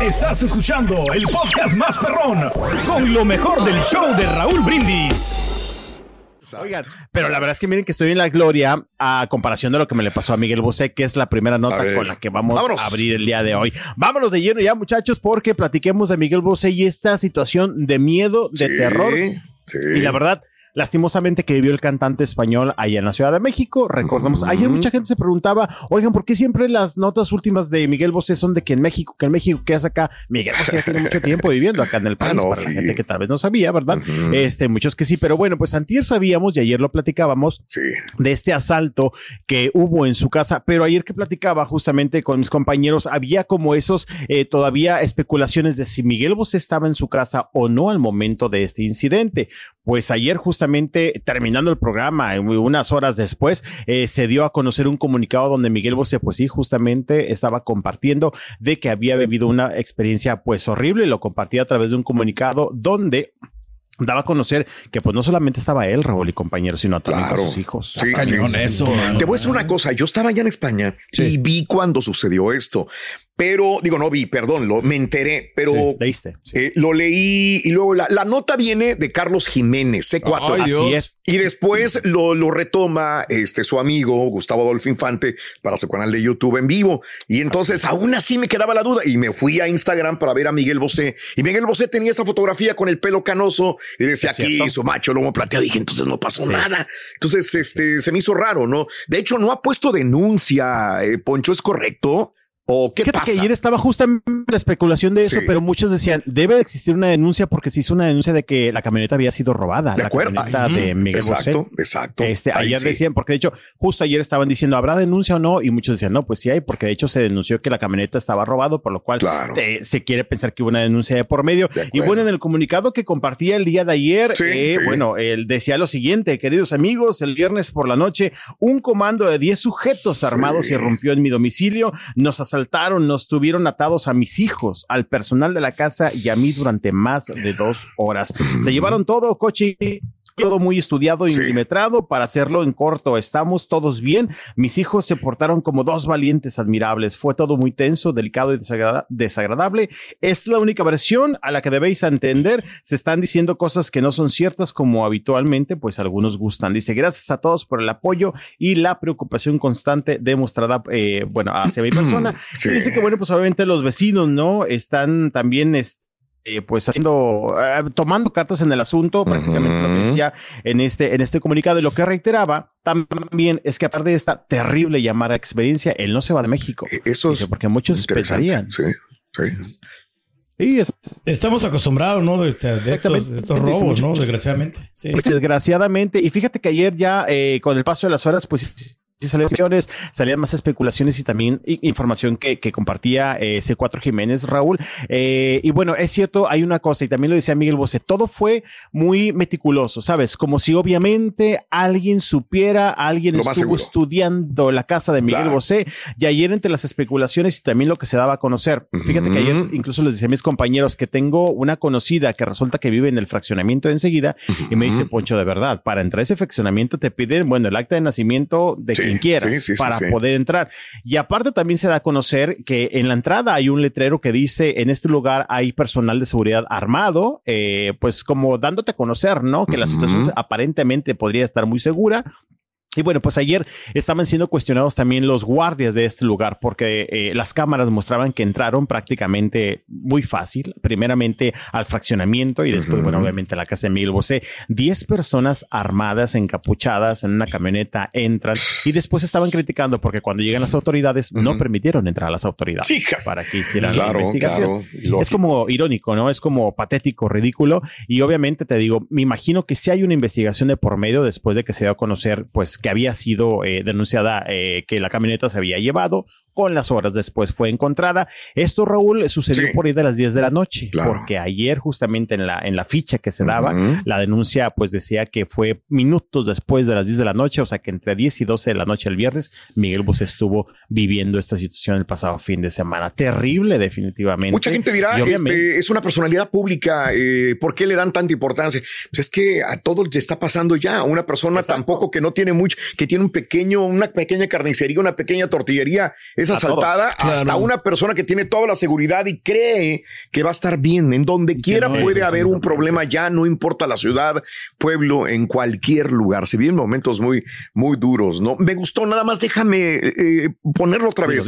Estás escuchando el podcast más perrón con lo mejor del show de Raúl Brindis. Oigan, pero la verdad es que miren que estoy en la gloria a comparación de lo que me le pasó a Miguel Bosé, que es la primera nota con la que vamos a abrir el día de hoy. Vámonos de lleno ya, muchachos, porque platiquemos de Miguel Bosé y esta situación de miedo, de terror. Y la verdad, lastimosamente que vivió el cantante español allá en la Ciudad de México. Recordemos, ayer mucha gente se preguntaba, oigan, ¿por qué siempre las notas últimas de Miguel Bosé son de que en México, que en México, que hace acá? Miguel Bosé ya tiene mucho tiempo viviendo acá en el país, para la gente que tal vez no sabía, ¿verdad? Este, muchos que sí, pero bueno, pues antier sabíamos y ayer lo platicábamos de este asalto que hubo en su casa, pero ayer que platicaba justamente con mis compañeros, había como esos eh, todavía especulaciones de si Miguel Bosé estaba en su casa o no al momento de este incidente. Pues ayer justamente terminando el programa, unas horas después, eh, se dio a conocer un comunicado donde Miguel Bosé, pues sí, justamente estaba compartiendo de que había vivido una experiencia pues horrible y lo compartía a través de un comunicado donde daba a conocer que pues no solamente estaba él, Raúl y compañeros, sino también sus hijos. Sí, eso. Te voy a decir una cosa, yo estaba allá en España y vi cuando sucedió esto. Pero digo, no vi, perdón, lo, me enteré, pero leíste. Eh, lo leí y luego la, nota viene de Carlos Jiménez, C4. Así es. Y después lo, lo, retoma este, su amigo Gustavo Adolfo Infante para su canal de YouTube en vivo. Y entonces aún así me quedaba la duda y me fui a Instagram para ver a Miguel Bosé. Y Miguel Bosé tenía esa fotografía con el pelo canoso y decía aquí su macho lomo plateado. Y dije, entonces no pasó nada. Entonces este, se me hizo raro, ¿no? De hecho, no ha puesto denuncia. Eh, Poncho, ¿es correcto? ¿O qué pasa? que ayer estaba justamente la especulación de eso, pero muchos decían, debe de existir una denuncia porque se hizo una denuncia de que la camioneta había sido robada. De la acuerdo. Camioneta de Miguel exacto, exacto. Este, ayer decían, porque de hecho, justo ayer estaban diciendo, ¿habrá denuncia o no? Y muchos decían, no, pues sí hay, porque de hecho se denunció que la camioneta estaba robado, por lo cual se quiere pensar que hubo una denuncia de por medio. y bueno, en el comunicado que compartía el día de ayer, eh, bueno, él decía lo siguiente, queridos amigos, el viernes por la noche, un comando de 10 sujetos armados irrumpió en mi domicilio, nos asaltaron, nos tuvieron atados a mis hijos, al personal de la casa y a mí durante más de dos horas. Se llevaron todo, coche todo muy estudiado y milimetrado para hacerlo en corto. Estamos todos bien. Mis hijos se portaron como dos valientes admirables. Fue todo muy tenso, delicado y desagradable. Es la única versión a la que debéis entender. Se están diciendo cosas que no son ciertas como habitualmente, pues algunos gustan. Dice, gracias a todos por el apoyo y la preocupación constante demostrada, eh, bueno, hacia mi persona. dice que, bueno, pues obviamente los vecinos, ¿no? Están también... Este, eh, pues haciendo, eh, tomando cartas en el asunto, prácticamente lo que decía en este, en este comunicado. Y lo que reiteraba también es que aparte de esta terrible llamada experiencia, él no se va de México. E-, eso es porque muchos pensarían. Sí, sí. Sí, Estamos acostumbrados, ¿no? De, este, estos, robos, ¿no? Desgraciadamente. Sí. Desgraciadamente. Y fíjate que ayer ya, eh, con el paso de las horas, pues salían, salían más especulaciones y también información que, compartía eh, C4 Jiménez, Raúl. Eh, y bueno, es cierto, hay una cosa, y también lo decía Miguel Bosé, todo fue muy meticuloso, ¿sabes? Como si obviamente alguien supiera, alguien estuvo estudiando la casa de Miguel Bosé, y ayer entre las especulaciones y también lo que se daba a conocer. Fíjate que ayer incluso les decía a mis compañeros que tengo una conocida que resulta que vive en el fraccionamiento de enseguida, y me dice, Poncho, de verdad, para entrar a ese fraccionamiento te piden, bueno, el acta de nacimiento de quien quieras para poder entrar. Y aparte también se da a conocer que en la entrada hay un letrero que dice en este lugar hay personal de seguridad armado, eh, pues como dándote a conocer, ¿no? Que la situación aparentemente podría estar muy segura Y bueno, pues ayer estaban siendo cuestionados también los guardias de este lugar porque eh, las cámaras mostraban que entraron prácticamente muy fácil, primeramente al fraccionamiento y después, bueno, obviamente a la casa de Miguel Bosé. Diez personas armadas, encapuchadas en una camioneta entran y después estaban criticando porque cuando llegan las autoridades no permitieron entrar a las autoridades para que hicieran la investigación. es como irónico, ¿no? Es como patético, ridículo y obviamente te digo, me imagino que si hay una investigación de por medio después de que se dio a conocer, pues que había sido eh, denunciada eh, que la camioneta se había llevado, con las horas después fue encontrada. Esto, Raúl, sucedió por ahí de las 10 de la noche, porque ayer justamente en la, en la ficha que se daba, la denuncia pues decía que fue minutos después de las 10 de la noche, o sea que entre 10 y 12 de la noche el viernes, Miguel Bus estuvo viviendo esta situación el pasado fin de semana. Terrible, definitivamente. Mucha gente dirá, este, es una personalidad pública, eh, ¿por qué le dan tanta importancia? Pues es que a todos le está pasando ya. Una persona tampoco que no tiene mucho, que tiene un pequeño, una pequeña carnicería, una pequeña tortillería, es asaltada hasta una persona que tiene toda la seguridad y cree que va a estar bien. En donde quiera puede haber un problema ya, no importa la ciudad, pueblo, en cualquier lugar. Se viven momentos muy, muy duros, ¿no? Me gustó, nada más déjame eh, ponerlo otra vez,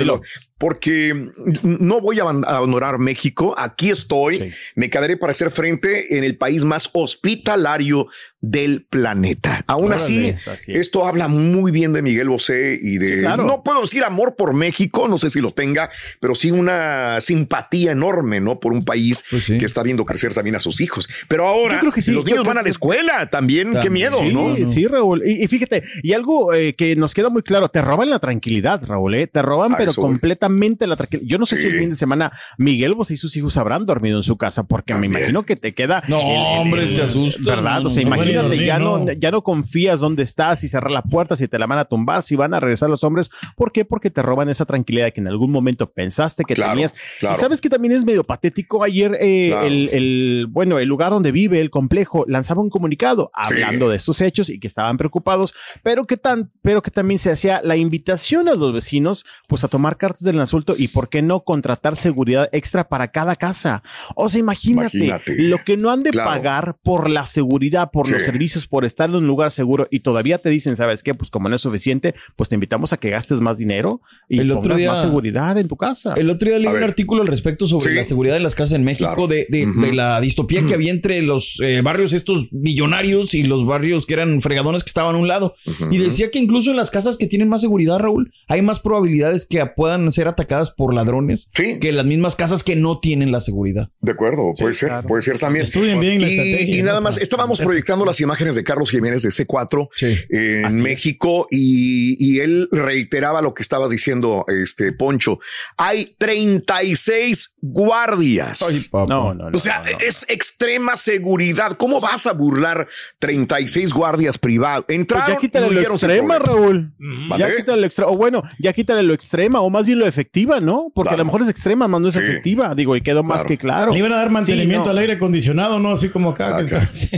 porque no voy a abandonar México. Aquí estoy, me quedaré para hacer frente en el país más hospitalario del planeta. Aún así, esto habla muy bien de Miguel Bosé y de, no puedo decir amor por México, no sé si lo tenga, pero sí una simpatía enorme, ¿no? Por un país pues que está viendo crecer también a sus hijos. Pero ahora creo que sí. los niños van a la escuela también, qué miedo, ¿no? Sí, Raúl. Y, fíjate, y algo eh, que nos queda muy claro, te roban la tranquilidad, Raúl, ¿eh? te roban, pero completamente la tranquilidad. Yo no sé si el fin de semana Miguel Bosé y sus hijos habrán dormido en su casa, porque me imagino que te queda. No, hombre, te asusta. ¿Verdad? O sea, imagínate ya no, ya no confías dónde estás, si cerrar la puerta, si te la van a tumbar, si van a regresar los hombres. ¿Por qué? Porque te roban esa tranquilidad que en algún momento pensaste que tenías. Y sabes que también es medio patético. Ayer eh, el, bueno, el lugar donde vive el complejo lanzaba un comunicado hablando de estos hechos y que estaban preocupados, pero que tan, pero que también se hacía la invitación a los vecinos, pues a tomar cartas del asunto y por qué no contratar seguridad extra para cada casa. O sea, imagínate, lo que no han de pagar por la seguridad, por los servicios por estar en un lugar seguro y todavía te dicen, ¿sabes qué? Pues como no es suficiente, pues te invitamos a que gastes más dinero y el más seguridad en tu casa. El otro día leí un artículo al respecto sobre la seguridad de las casas en México, de, la distopía que había entre los eh, barrios estos millonarios y los barrios que eran fregadones que estaban a un lado. Y decía que incluso en las casas que tienen más seguridad, Raúl, hay más probabilidades que puedan ser atacadas por ladrones que las mismas casas que no tienen la seguridad. De acuerdo, puede ser, puede ser también. Estudien bien la estrategia. Y nada más, estábamos proyectando las imágenes de Carlos Jiménez de C4 en México y, él reiteraba lo que estabas diciendo, este Poncho. Hay 36 guardias. no, no, O sea, es extrema seguridad. ¿Cómo vas a burlar 36 guardias privados? Entraron pues ya quítale lo extrema, Raúl. Ya quítale lo extrema. O bueno, ya quítale lo extrema o más bien lo efectiva, ¿no? Porque a lo mejor es extrema, más no es efectiva. Digo, y quedó más que claro. Le iban a dar mantenimiento al aire acondicionado, ¿no? Así como acá. Ah,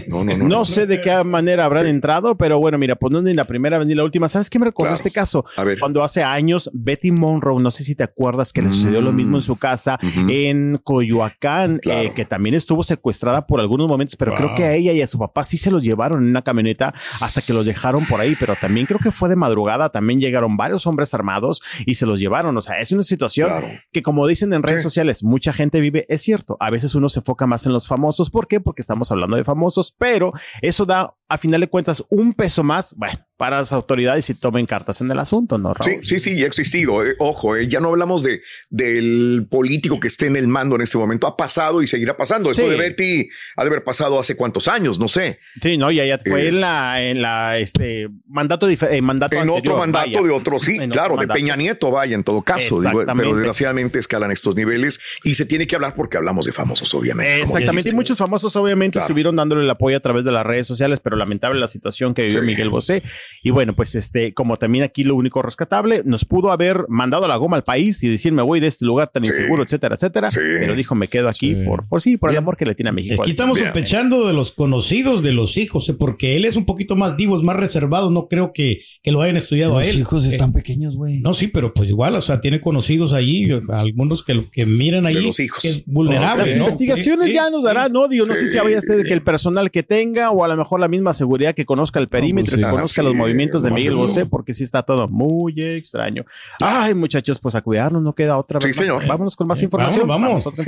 no, no, no, no, sé de qué manera habrán entrado, pero bueno, mira, pues no ni la primera ni la última. ¿Sabes qué me recordó este caso? Cuando hace años Betty Monroe, no sé si te acuerdas que le sucedió lo mismo en su casa en Coyoacán, eh, que también estuvo secuestrada por algunos momentos, pero creo que a ella y a su papá sí se los llevaron en una camioneta hasta que los dejaron por ahí, pero también creo que fue de madrugada, también llegaron varios hombres armados y se los llevaron. O sea, es una situación que como dicen en redes sociales, mucha gente vive, es cierto, a veces uno se enfoca más en los famosos. ¿Por qué? Porque estamos hablando de famosos, pero eso da a final de cuentas un peso más, bueno, para las autoridades y tomen cartas en el asunto, ¿no? Sí, sí, sí, ha existido. Eh, ojo, eh, ya no hablamos de del político que esté en el mando en este momento. Ha pasado y seguirá pasando. Esto de Betty ha de haber pasado hace cuántos años, no sé. Sí, no, ya, ya fue eh, en la, en la, este, mandato, mandato En otro mandato de otro, sí, claro, de Peña Nieto, vaya, en todo caso. pero desgraciadamente escalan estos niveles y se tiene que hablar porque hablamos de famosos, obviamente. Exactamente. Y muchos famosos, obviamente, estuvieron dándole el apoyo a través de las redes sociales, pero lamentable la situación que vivió Miguel Bosé. Y bueno, pues este, como también aquí lo único rescatable, nos pudo haber mandado la goma al país y decir me voy de este lugar tan inseguro, etcétera, etcétera. Pero dijo me quedo aquí por, por sí, por el amor que le tiene a México. Aquí estamos sospechando de los conocidos de los hijos, ¿eh? porque él es un poquito más divo, es más reservado. No creo que, que lo hayan estudiado a él. Los hijos están eh, pequeños, güey. No, sí, pero pues igual, o sea, tiene conocidos allí, algunos que, que miran ahí, los hijos. que es vulnerable. Las investigaciones ya nos darán, ¿no? Digo, no sé si había ser que el personal que tenga o a lo mejor la misma seguridad que conozca el perímetro, que conozca los los movimientos de Miguel Bosé, porque sí está todo muy extraño. Ay, muchachos, pues a cuidarnos, no queda otra vez. Sí, señor. Vámonos con más información. Vamos, vamos.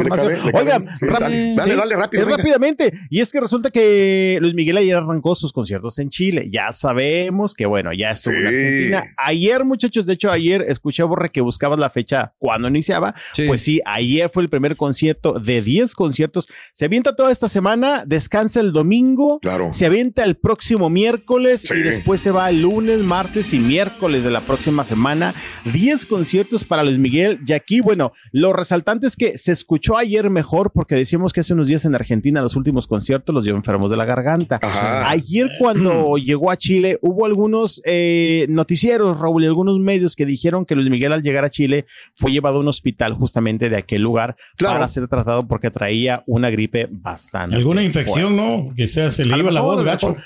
Oigan, dale, dale, rápido. Rápidamente. Y es que resulta que Luis Miguel ayer arrancó sus conciertos en Chile. Ya sabemos que, bueno, ya estuvo en Argentina. Ayer, muchachos, de hecho, ayer escuché a Borre que buscabas la fecha cuando iniciaba. Pues sí, ayer fue el primer concierto de 10 conciertos. Se avienta toda esta semana, descansa el domingo. Claro. Se avienta el próximo miércoles y después se va el lunes, martes y miércoles de la próxima semana. 10 conciertos para Luis Miguel. Y aquí, bueno, lo resaltante es que se escuchó ayer mejor porque decíamos que hace unos días en Argentina los últimos conciertos los dio enfermos de la garganta. Ayer cuando llegó a Chile hubo algunos eh, noticieros, Raúl, y algunos medios que dijeron que Luis Miguel al llegar a Chile fue llevado a un hospital justamente de aquel lugar para ser tratado porque traía una gripe bastante. Alguna infección, ¿no? Que sea, se le iba la voz, gacho.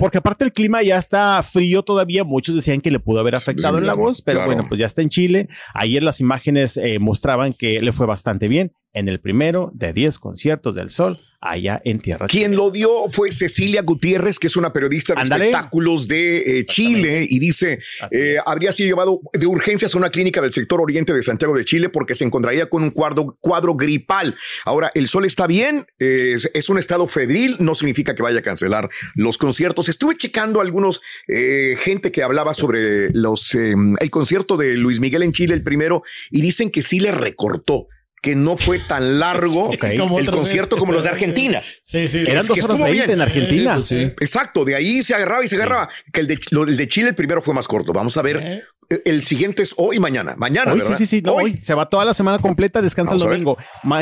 Porque aparte el clima ya está frío todavía, muchos decían que le pudo haber afectado en la voz, pero bueno, pues ya está en Chile. Ayer las imágenes eh, mostraban que le fue bastante bien en el primero de 10 conciertos del Sol allá en Tierra. Quien lo dio fue Cecilia Gutiérrez, que es una periodista de espectáculos de eh, Chile, y dice, eh, habría sido llevado de urgencias a una clínica del sector oriente de Santiago de Chile porque se encontraría con un cuadro, cuadro gripal. Ahora, el sol está bien, es, un estado febril, no significa que vaya a cancelar los conciertos. Estuve checando algunos eh, gente que hablaba sobre los, em, el concierto de Luis Miguel en Chile, el primero, y dicen que sí le recortó que no fue tan largo el concierto como los de Argentina. Sí, sí. Eran dos horas veinte en Argentina. Sí, Exacto, de ahí se agarraba y se agarraba. Que el de, el de Chile el primero fue más corto. Vamos a ver ¿Eh? El siguiente es hoy y mañana. Mañana, hoy, Sí, sí, sí. hoy. Se va toda la semana completa, descansa el domingo.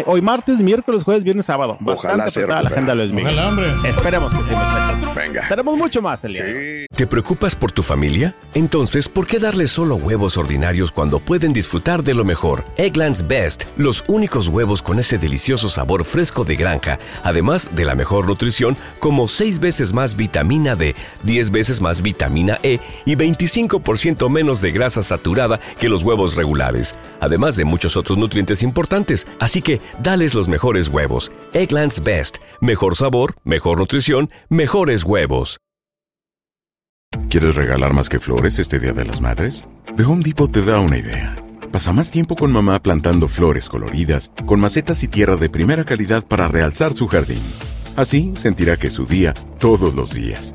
hoy martes, miércoles, jueves, viernes, sábado. Ojalá sea. La agenda lo es Ojalá, hombre. Esperemos que sí, muchachos. Venga. Tenemos mucho más el día. ¿Te preocupas por tu familia? Entonces, ¿por qué darles solo huevos ordinarios cuando pueden disfrutar de lo mejor? Eggland's Best, los únicos huevos con ese delicioso sabor fresco de granja, además de la mejor nutrición, como 6 veces más vitamina D, 10 veces más vitamina E y 25% menos de grasa saturada que los huevos regulares, además de muchos otros nutrientes importantes. Así que dales los mejores huevos. Egglands Best. Mejor sabor, mejor nutrición, mejores huevos. ¿Quieres regalar más que flores este Día de las Madres? The Home Depot te da una idea. Pasa más tiempo con mamá plantando flores coloridas, con macetas y tierra de primera calidad para realzar su jardín. Así sentirá que es su día todos los días.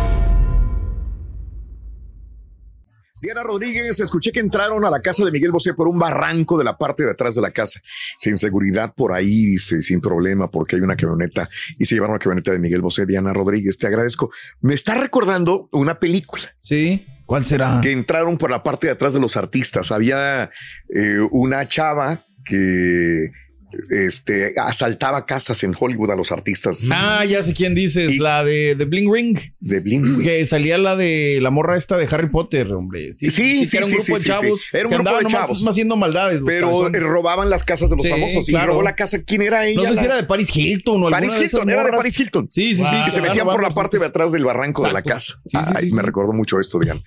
Diana Rodríguez, escuché que entraron a la casa de Miguel Bosé por un barranco de la parte de atrás de la casa. Sin seguridad por ahí, dice, sin problema, porque hay una camioneta y se llevaron la camioneta de Miguel Bosé. Diana Rodríguez, te agradezco. Me está recordando una película. Sí. ¿Cuál será? Que entraron por la parte de atrás de los artistas. Había eh, una chava que este, asaltaba casas en Hollywood a los artistas. Ah, ya sé quién dices, la de, de, Bling Ring. De Bling Ring. Que salía la de la morra esta de Harry Potter, hombre. Sí, sí, sí. era un grupo de chavos. Era un grupo de chavos. haciendo maldades. Pero robaban las casas de los famosos. Claro. Y robó la casa. ¿Quién era ella? No sé si era de Paris Hilton o Paris Hilton, era de Paris Hilton. Sí, sí, sí. Que se metían por la parte de atrás del barranco de la casa. Ay, me recordó mucho esto, Digan.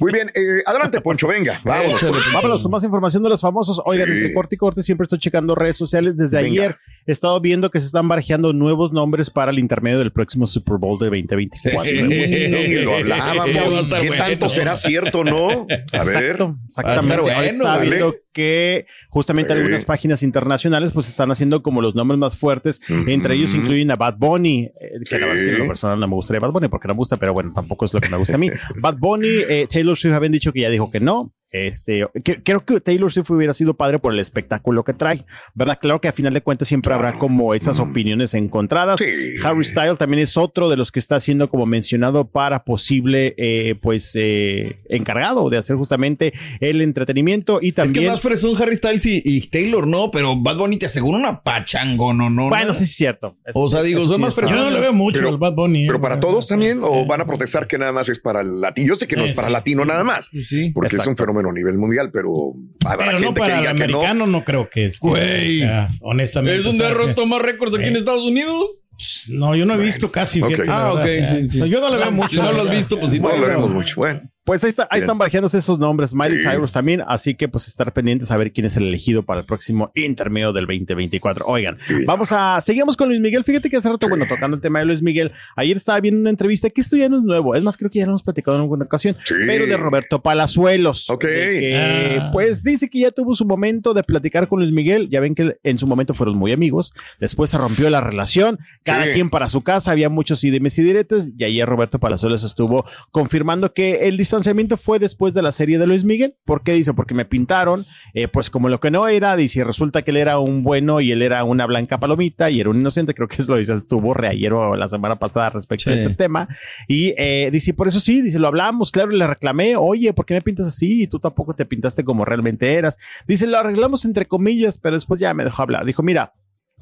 Muy bien. Eh, adelante, Poncho, venga. Vámonos. Vámonos con más información de los famosos. Oigan, entre corte y corte siempre estoy checando redes sociales desde ayer he estado viendo que se están barajeando nuevos nombres para el intermedio del próximo Super Bowl de 2024. Sí, lo hablábamos. ¿Qué tanto será cierto, no? A ver. exactamente. Bueno, que justamente algunas páginas internacionales pues están haciendo como los nombres más fuertes. Entre ellos incluyen a Bad Bunny, eh, que la verdad es que en lo personal no me gustaría Bad Bunny porque no me gusta, pero bueno, tampoco es lo que me gusta a mí. Bad Bunny, eh, Taylor Swift habían dicho que ya dijo que no. Este, creo que Taylor Swift hubiera sido padre por el espectáculo que trae, ¿verdad? Claro que a final de cuentas siempre habrá como esas opiniones encontradas. Harry Styles también es otro de los que está siendo como mencionado para posible, eh, pues, eh, encargado de hacer justamente el entretenimiento y también. Es que más un Harry Styles y, Taylor, ¿no? Pero Bad Bunny te asegura una pachango, ¿no? no bueno, sí es cierto. o sea, digo, soy más Yo no le veo mucho al Bad Bunny. Pero para todos también, o van a protestar que nada más es para el latino. Yo sé que no es para latino nada más. Sí, porque es un fenómeno fenómeno a nivel mundial, pero pero no para el americano no. creo que es. Güey. honestamente. ¿Es donde ha roto más récords aquí en eh. Estados Unidos? No, yo no he visto casi. Ah, ok. Yo no le veo mucho. no lo has visto, pues sí. No lo vemos mucho. Bueno. Pues ahí, está, ahí están barajeándose esos nombres, Miley Cyrus también, así que pues estar pendientes a ver quién es el elegido para el próximo intermedio del 2024. Oigan, vamos a, seguimos con Luis Miguel, fíjate que hace rato, bueno, tocando el tema de Luis Miguel, ayer estaba viendo una entrevista, que esto ya no es nuevo, es más, creo que ya lo hemos platicado en alguna ocasión, pero de Roberto Palazuelos. Ok. Ah. Pues dice que ya tuvo su momento de platicar con Luis Miguel, ya ven que en su momento fueron muy amigos, después se rompió la relación, cada quien para su casa, había muchos idemes y diretes, y ayer Roberto Palazuelos estuvo confirmando que el distanciamiento fue después de la serie de Luis Miguel. ¿Por qué dice? Porque me pintaron, eh, pues como lo que no era, dice, resulta que él era un bueno y él era una blanca palomita y era un inocente, creo que eso lo dice, estuvo ayer o la semana pasada respecto a este tema. Y eh, dice, por eso sí, dice, lo hablamos, claro, le reclamé, oye, ¿por qué me pintas así? Y tú tampoco te pintaste como realmente eras. Dice, lo arreglamos entre comillas, pero después ya me dejó hablar. Dijo, mira,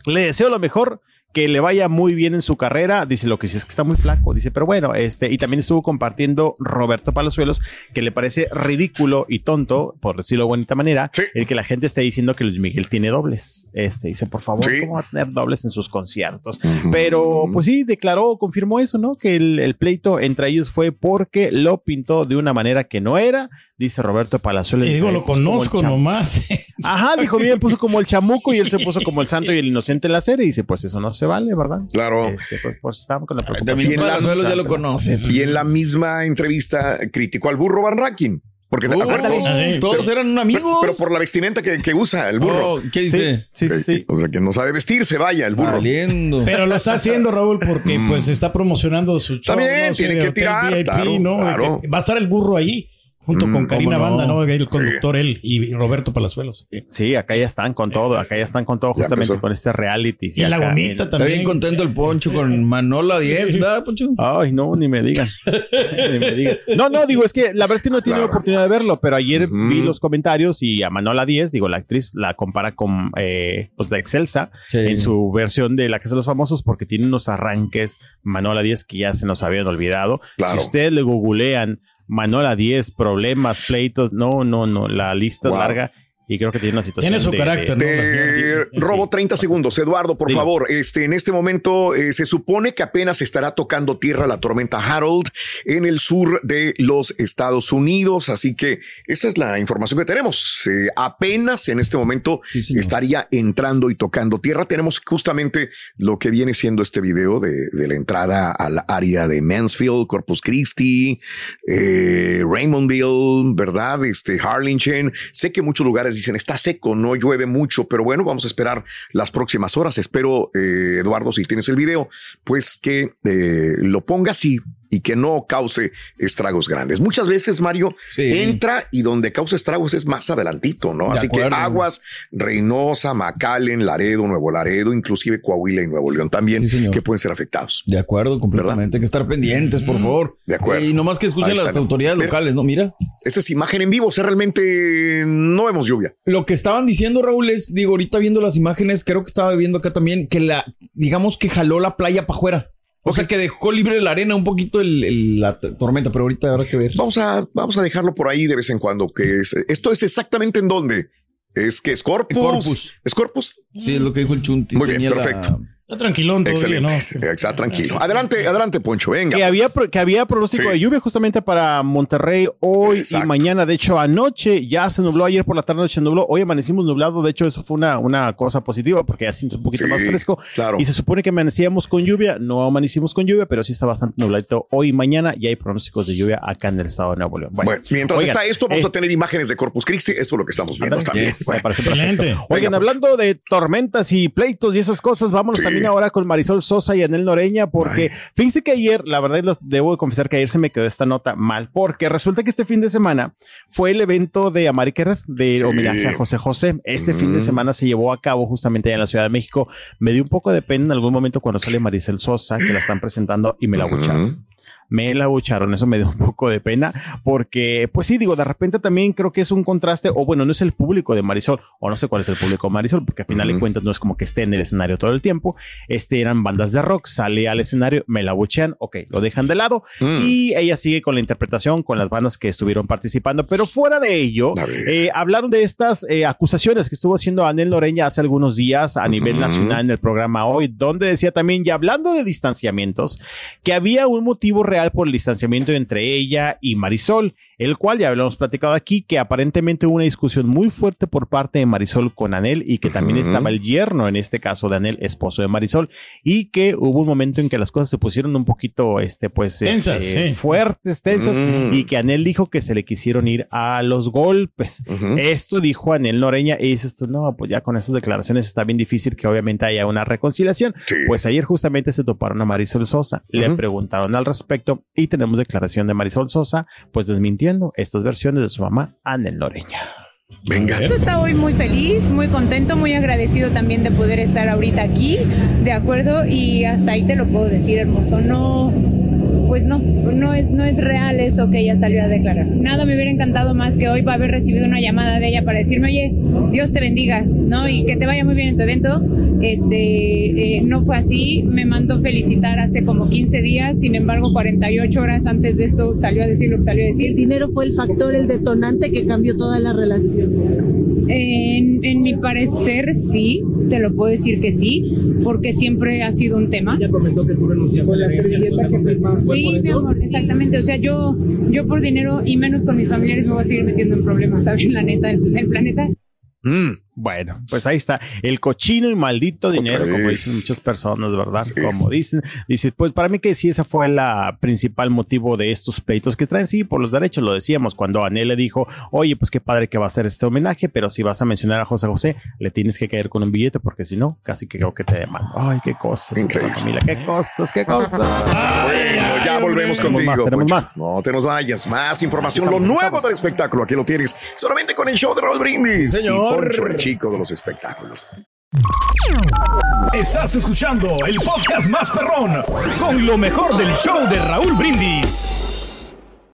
le deseo lo mejor que le vaya muy bien en su carrera. Dice lo que sí es que está muy flaco. Dice, pero bueno, este, y también estuvo compartiendo Roberto Palazuelos, que le parece ridículo y tonto, por decirlo de bonita manera, el que la gente esté diciendo que Luis Miguel tiene dobles. Este, dice, por favor, ¿cómo va a tener dobles en sus conciertos? Pero, pues sí, declaró, confirmó eso, ¿no? Que el, el pleito entre ellos fue porque lo pintó de una manera que no era dice Roberto Palazuelos. Y digo, lo conozco nomás. Ajá, dijo, bien, puso como el chamuco y él se puso como el santo y el inocente en la serie. Y dice, pues eso no se vale, ¿verdad? Claro. Este, pues, pues estábamos con la preocupación. También Palazuelos ya lo conoce. Y en la misma entrevista criticó al burro Van Ranking. Porque uh, todos, eran amigos. Pero, por la vestimenta que, que usa el burro. Oh, ¿Qué dice? Sí, sí, sí, O sea, que no sabe vestirse, vaya, el burro. Pero lo está haciendo, Raúl, porque mm. pues está promocionando su show. También tiene que tirar. VIP, ¿no? Va a estar el burro ahí junto con mm, Karina Banda, ¿no? El conductor, él y Roberto Palazuelos. Sí. acá ya están con todo, acá ya están con todo, justamente con este reality. Y a la bonita también. Está bien contento el Poncho con Manola 10, ¿verdad, Poncho? Ay, no, ni me digan. ni me digan. No, no, digo, es que la verdad es que no he tenido oportunidad de verlo, pero ayer vi los comentarios y a Manola 10, digo, la actriz la compara con, eh, pues, de Excelsa en su versión de La Casa de los Famosos porque tiene unos arranques Manola 10 que ya se nos habían olvidado. Si ustedes le googlean Manola 10, problemas, pleitos. No, no, no. La lista larga y creo que tiene una situación. Tiene su carácter. ¿no? robo 30 segundos. Eduardo, por favor. Este, en este momento eh, se supone que apenas estará tocando tierra la tormenta Harold en el sur de los Estados Unidos. Así que esa es la información que tenemos. apenas en este momento estaría entrando y tocando tierra. Tenemos justamente lo que viene siendo este video de, la entrada al área de Mansfield, Corpus Christi, eh, Raymondville, ¿verdad? Este, Harlingen. Sé que muchos lugares dicen está seco, no llueve mucho, pero bueno, vamos a esperar las próximas horas. Espero, eh, Eduardo, si tienes el video, pues que eh, lo pongas y y que no cause estragos grandes. Muchas veces, Mario, entra y donde causa estragos es más adelantito, ¿no? Así que Aguas, Reynosa, McAllen, Laredo, Nuevo Laredo, inclusive Coahuila y Nuevo León también, que pueden ser afectados. De acuerdo, completamente. Hay que estar pendientes, por favor. De acuerdo. Y nomás que escuchen las autoridades locales, ¿no? Mira. Esa es imagen en vivo, o sea, realmente no vemos lluvia. Lo que estaban diciendo, Raúl, es, digo, ahorita viendo las imágenes, creo que estaba viendo acá también, que la, digamos que jaló la playa para afuera. O sea que dejó libre la arena un poquito la tormenta, pero ahorita habrá que ver. Vamos a, vamos a dejarlo por ahí de vez en cuando. Que es, esto es exactamente en dónde. Es que es Corpus. Corpus. ¿Es Corpus? Sí, es lo que dijo el Chunti. Muy bien, perfecto. Está tranquilón todavía, ¿no? Está tranquilo. Adelante, adelante, Poncho, venga. Que había, que había pronóstico de lluvia justamente para Monterrey hoy y mañana. De hecho, anoche ya se nubló, ayer por la tarde se nubló, hoy amanecimos nublado. De hecho, eso fue una, una cosa positiva porque ya siento un poquito más fresco. Claro. Y se supone que amanecíamos con lluvia. No amanecimos con lluvia, pero sí está bastante nubladito hoy y mañana y hay pronósticos de lluvia acá en el estado de Nuevo León. Bueno, mientras está esto, vamos a tener imágenes de Corpus Christi. Esto es lo que estamos viendo también. Excelente. Oigan, hablando de tormentas y pleitos y esas cosas, vámonos también ahora con Marisol Sosa y Anel Noreña, porque fíjense que ayer, la verdad, debo confesar que ayer se me quedó esta nota mal, porque resulta que este fin de semana fue el evento de Amari Querer, de homenaje a José José. Este fin de semana se llevó a cabo justamente allá en la Ciudad de México. Me dio un poco de pena en algún momento cuando sale Maricel Sosa, que la están presentando y me la uh me la bucharon. Eso me dio un poco de pena porque, pues sí, digo, de repente también creo que es un contraste, o bueno, no es el público de Marisol, o no sé cuál es el público de Marisol, porque al final de cuentas no es como que esté en el escenario todo el tiempo. Este eran bandas de rock, sale al escenario, me la buchean, ok, lo dejan de lado mm. y ella sigue con la interpretación con las bandas que estuvieron participando. Pero fuera de ello, eh, hablaron de estas eh, acusaciones que estuvo haciendo Anel Loreña hace algunos días a nivel nacional en el programa Hoy, donde decía también, ya hablando de distanciamientos, que había un motivo real por el distanciamiento entre ella y Marisol el cual ya habíamos platicado aquí que aparentemente hubo una discusión muy fuerte por parte de Marisol con Anel y que también estaba el yerno, en este caso de Anel, esposo de Marisol, y que hubo un momento en que las cosas se pusieron un poquito, este, pues, este, fuertes, tensas, mm. y que Anel dijo que se le quisieron ir a los golpes. Esto dijo Anel Noreña y dices tú, no, pues ya con esas declaraciones está bien difícil que obviamente haya una reconciliación. Pues ayer justamente se toparon a Marisol Sosa, le preguntaron al respecto y tenemos declaración de Marisol Sosa, pues desmintiendo estas versiones de su mamá, Anel Loreña. Venga. Yo estaba hoy muy feliz, muy contento, muy agradecido también de poder estar ahorita aquí, de acuerdo, y hasta ahí te lo puedo decir, hermoso. No, pues no, no es, no es real eso que ella salió a declarar. Nada me hubiera encantado más que hoy va a haber recibido una llamada de ella para decirme, oye, Dios te bendiga, ¿no? Y que te vaya muy bien en tu evento. Este, eh, no fue así, me mandó felicitar hace como 15 días, sin embargo, 48 horas antes de esto salió a decir lo que salió a decir. ¿El dinero fue el factor, el detonante que cambió toda la relación? En, en mi parecer, sí, te lo puedo decir que sí, porque siempre ha sido un tema. Ya comentó que tú renunciaste a la servilleta que Sí, mi amor, exactamente. O sea, yo, yo por dinero y menos con mis familiares me voy a seguir metiendo en problemas, ¿sabes? La neta, el, el planeta. Mm. Bueno, pues ahí está. El cochino y maldito dinero, como dicen muchas personas, ¿verdad? Como dicen. Dice, pues para mí que sí, esa fue la principal motivo de estos pleitos que traen. Sí, por los derechos, lo decíamos cuando Anel le dijo, oye, pues qué padre que va a hacer este homenaje, pero si vas a mencionar a José José, le tienes que caer con un billete, porque si no, casi que creo que te demando. Ay, qué cosas. Familia, qué cosas, qué cosas. bueno, ya volvemos contigo. Más, tenemos más. No te nos vayas. Más información, lo nuevo del espectáculo. Aquí lo tienes. Solamente con el show de Roll Brindis. Señor chico de los espectáculos. Estás escuchando el podcast más perrón con lo mejor del show de Raúl Brindis.